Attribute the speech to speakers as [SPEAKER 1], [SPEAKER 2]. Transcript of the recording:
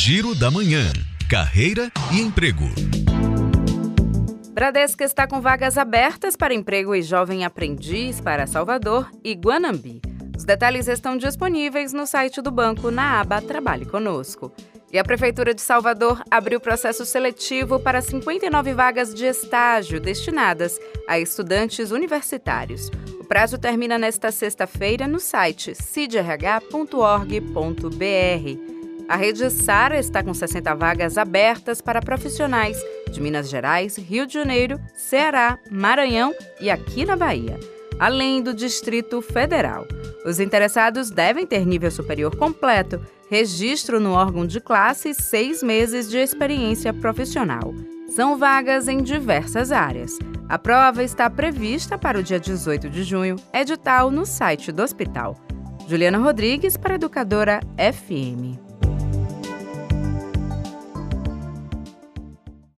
[SPEAKER 1] Giro da Manhã. Carreira e emprego.
[SPEAKER 2] Bradesco está com vagas abertas para emprego e jovem aprendiz para Salvador e Guanambi. Os detalhes estão disponíveis no site do banco na aba Trabalhe Conosco. E a Prefeitura de Salvador abriu processo seletivo para 59 vagas de estágio destinadas a estudantes universitários. O prazo termina nesta sexta-feira no site cidrh.org.br. A rede Sara está com 60 vagas abertas para profissionais de Minas Gerais, Rio de Janeiro, Ceará, Maranhão e aqui na Bahia, além do Distrito Federal. Os interessados devem ter nível superior completo registro no órgão de classe e seis meses de experiência profissional. São vagas em diversas áreas. A prova está prevista para o dia 18 de junho, edital no site do hospital. Juliana Rodrigues para Educadora FM.